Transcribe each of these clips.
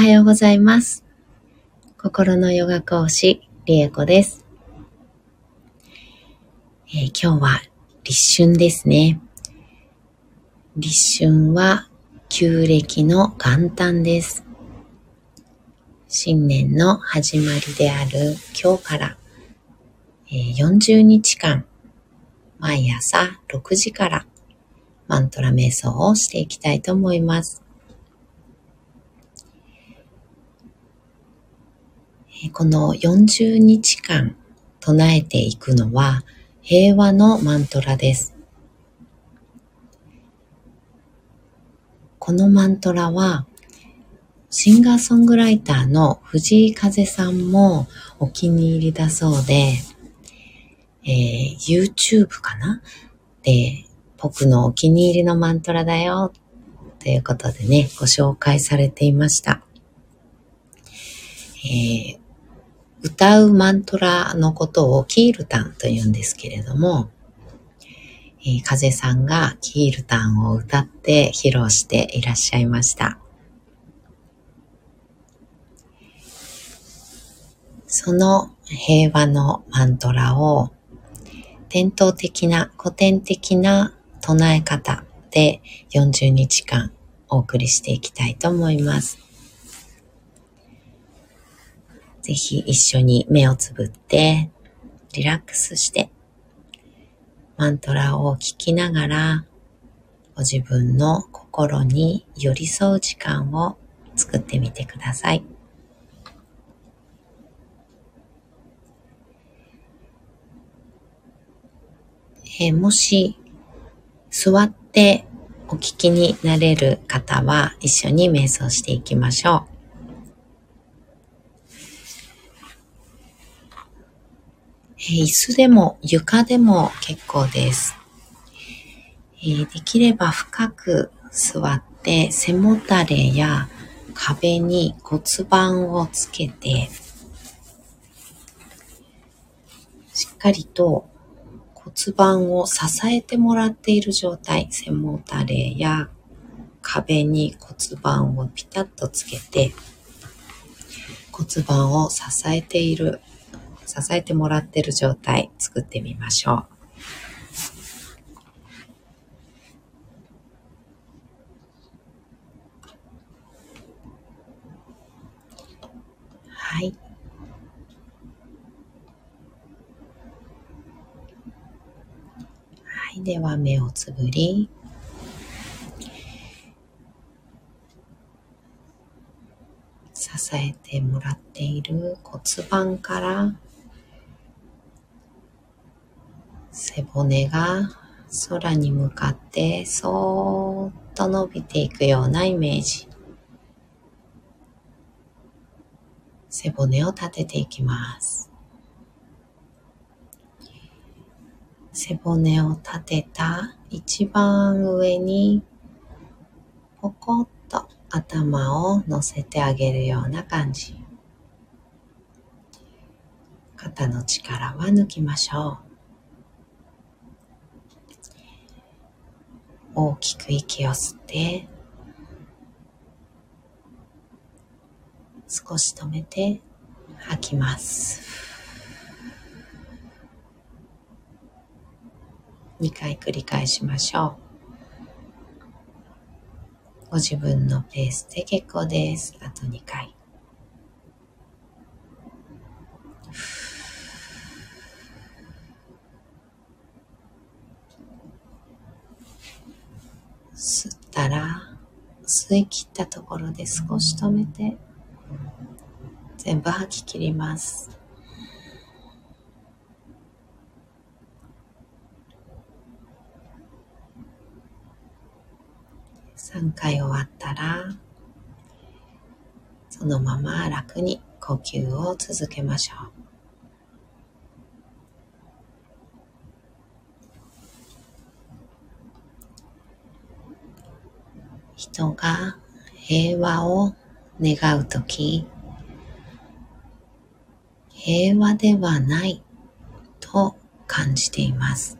はようございます。心のヨガ講師、リエコです、えー、今日は立春ですね。立春は旧暦の元旦です。新年の始まりである今日から、えー、40日間、毎朝6時からマントラ瞑想をしていきたいと思います。この40日間唱えていくのは平和のマントラです。このマントラはシンガーソングライターの藤井風さんもお気に入りだそうで、えー、YouTube かな？で、僕のお気に入りのマントラだよということでね、ご紹介されていました。えー、歌うマントラのことをキールタンと言うんですけれども、えー、風さんがキールタンを歌って披露していらっしゃいました。その平和のマントラを伝統的な古典的な唱え方で40日間お送りしていきたいと思います。ぜひ一緒に目をつぶって、リラックスして、マントラを聞きながら、ご自分の心に寄り添う時間を作ってみてください。え、もし座ってお聞きになれる方は一緒に瞑想していきましょう。椅子でも床でも結構です。できれば深く座って背もたれや壁に骨盤をつけて、しっかりと骨盤を支えてもらっている状態、背もたれや壁に骨盤をピタッとつけて、骨盤を支えている支えてもらってる状態作ってみましょう。はい。はい。では目をつぶり、支えてもらっている骨盤から背骨が空に向かってそーっと伸びていくようなイメージ。背骨を立てていきます。背骨を立てた一番上にポコッと頭を乗せてあげるような感じ。肩の力は抜きましょう。大きく息を吸って少し止めて吐きます。2回繰り返しましょう。ご自分のペースで結構です。あと2回吸ったら吸い切ったところで少し止めて全部吐き切ります。3回終わったらそのまま楽に呼吸を続けましょう。人が平和を願うとき、平和ではないと感じています。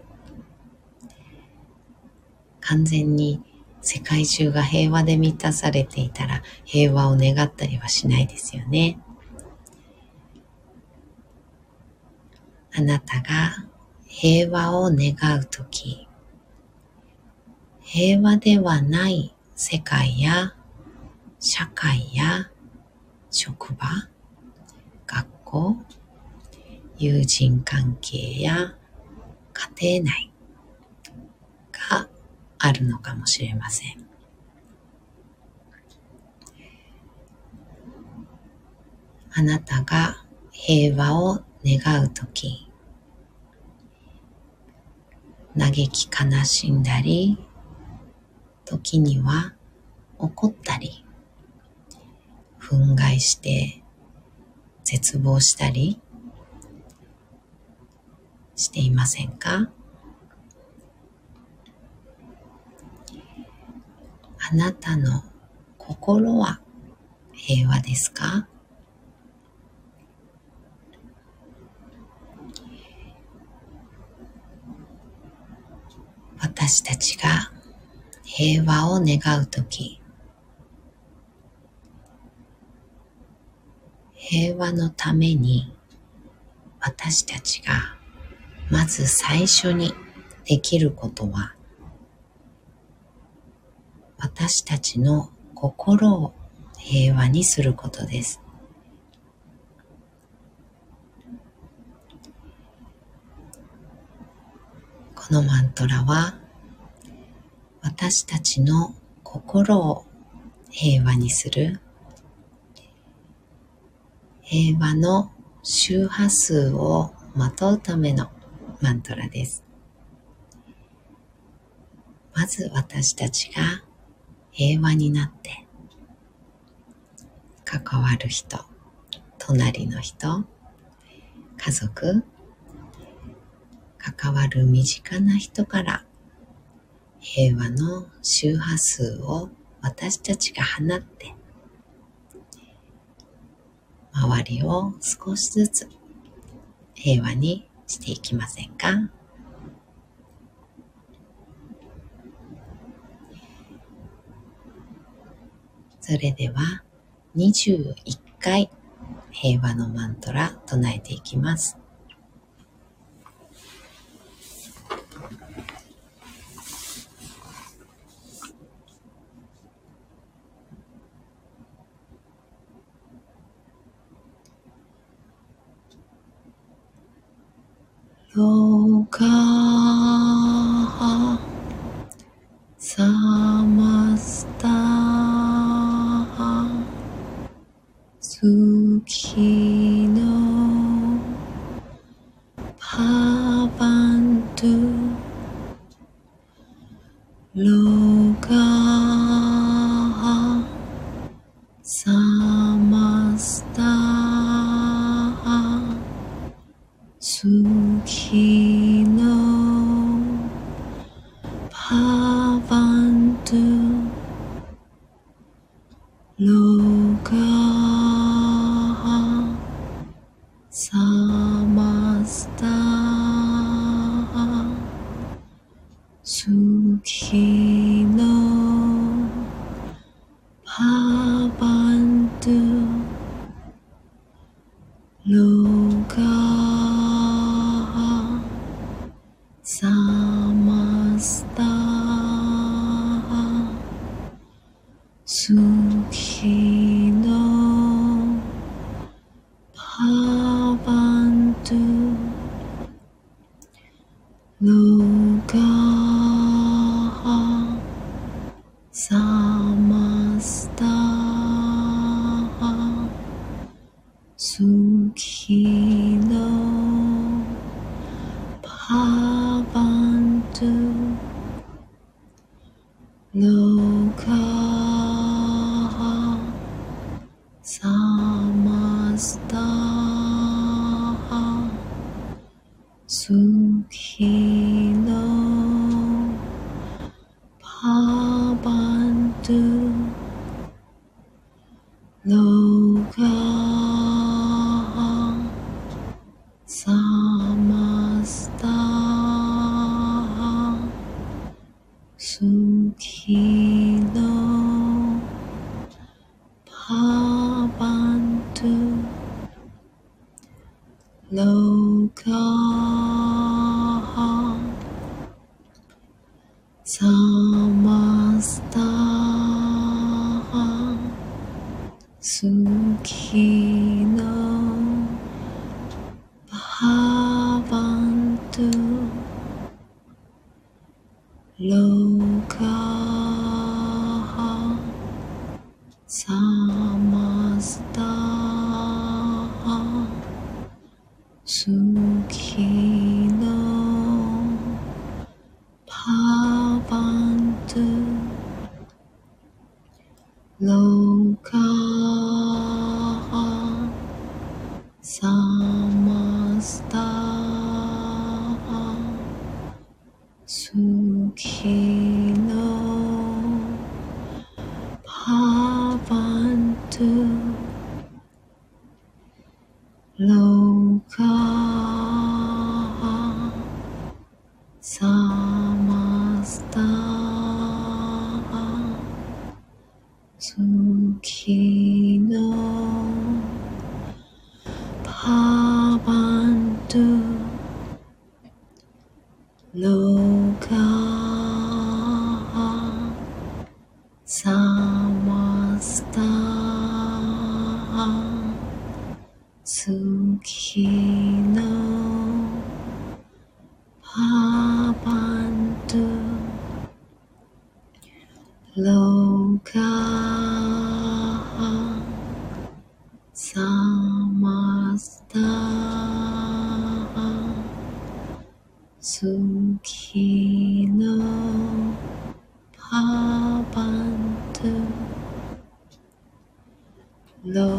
完全に世界中が平和で満たされていたら平和を願ったりはしないですよね。あなたが平和を願うとき、平和ではない世界や社会や職場、学校、友人関係や家庭内があるのかもしれません。あなたが平和を願うとき、嘆き悲しんだり、時には怒ったり、憤慨して絶望したりしていませんか？あなたの心は平和ですか？私たちが平和を願うとき、平和のために私たちがまず最初にできることは私たちの心を平和にすることです。このマントラは私たちの心を平和にする平和の周波数をまとうためのマントラです。まず私たちが平和になって関わる人隣の人家族関わる身近な人から平和の周波数を私たちが放って周りを少しずつ平和にしていきませんか？それでは21回平和のマントラ唱えていきます。God. Só サマスタースキー。路高。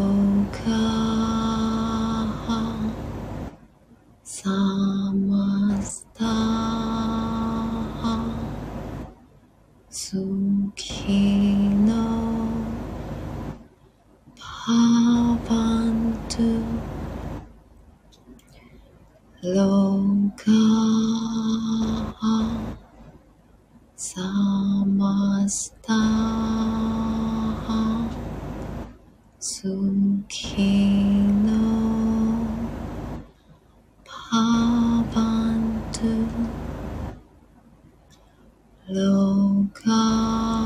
come. 楼高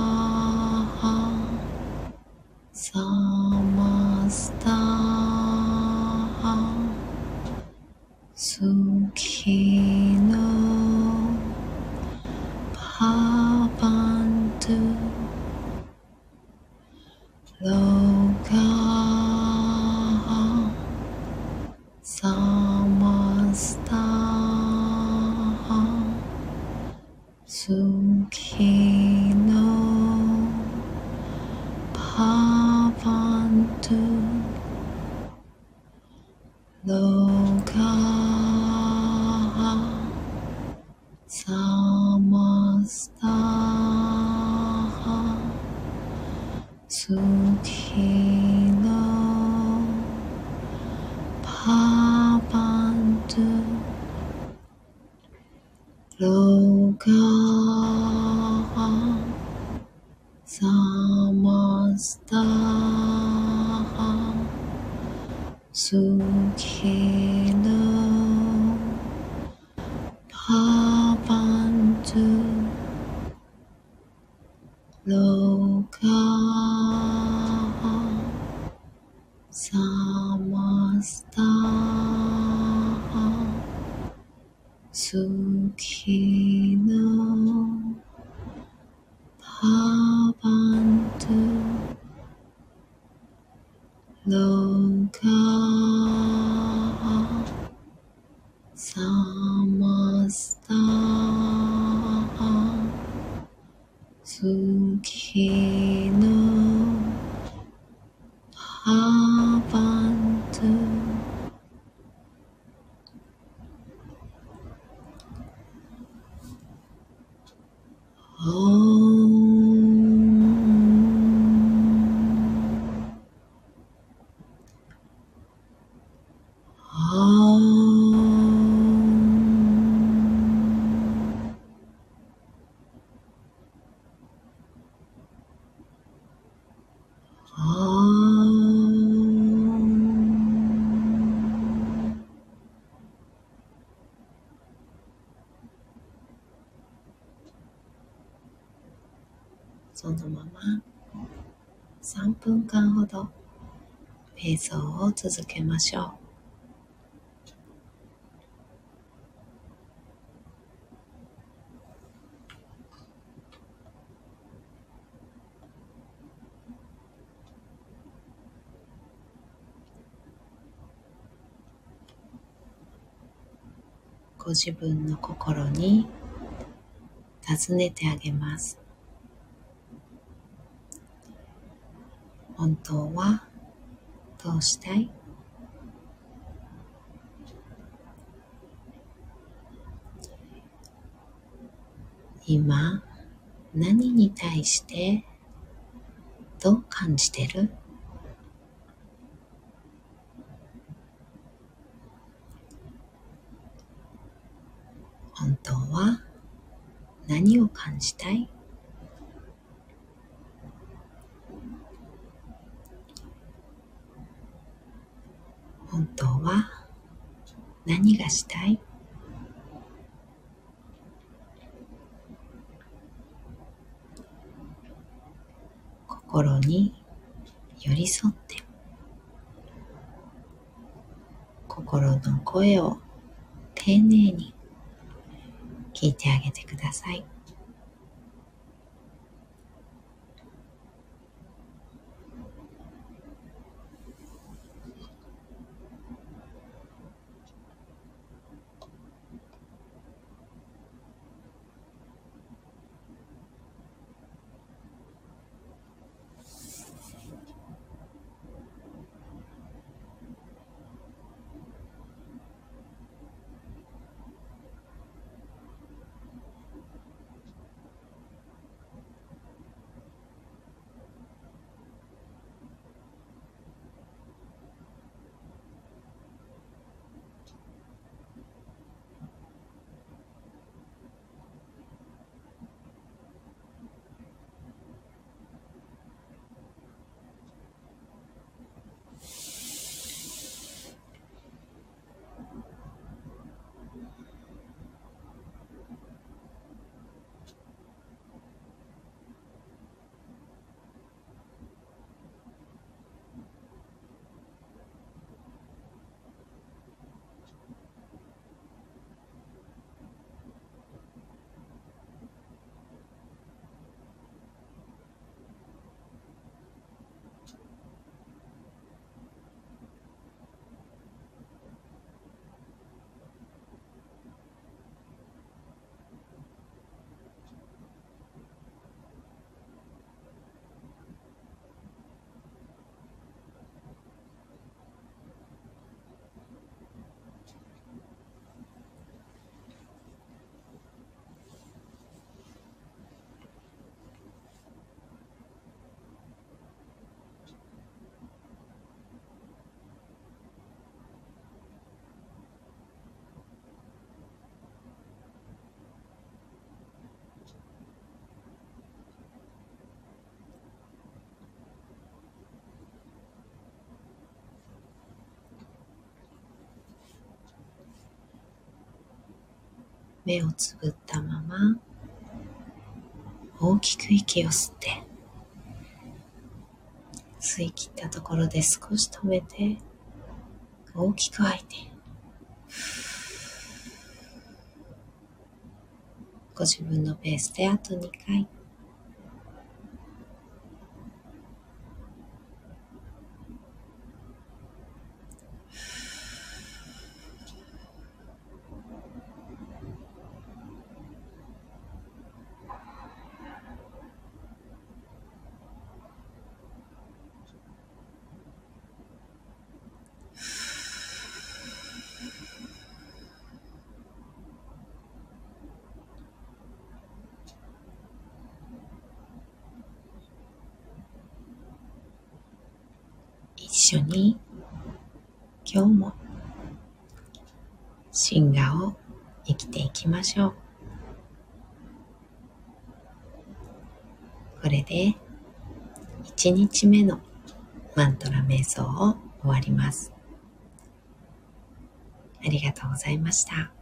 楼高。楼高。そのまま3分間ほど瞑想を続けましょう。ご自分の心に尋ねてあげます。本当はどうしたい？今何に対してどう感じてる？本当は何を感じたい本当は出したい心に寄り添って心の声を丁寧に聞いてあげてください。目をつぶったまま大きく息を吸って吸い切ったところで少し止めて大きく吐いてご自分のペースであと2回一緒に今日も進化を生きていきましょう。これで1日目のマントラ瞑想を終わります。ありがとうございました。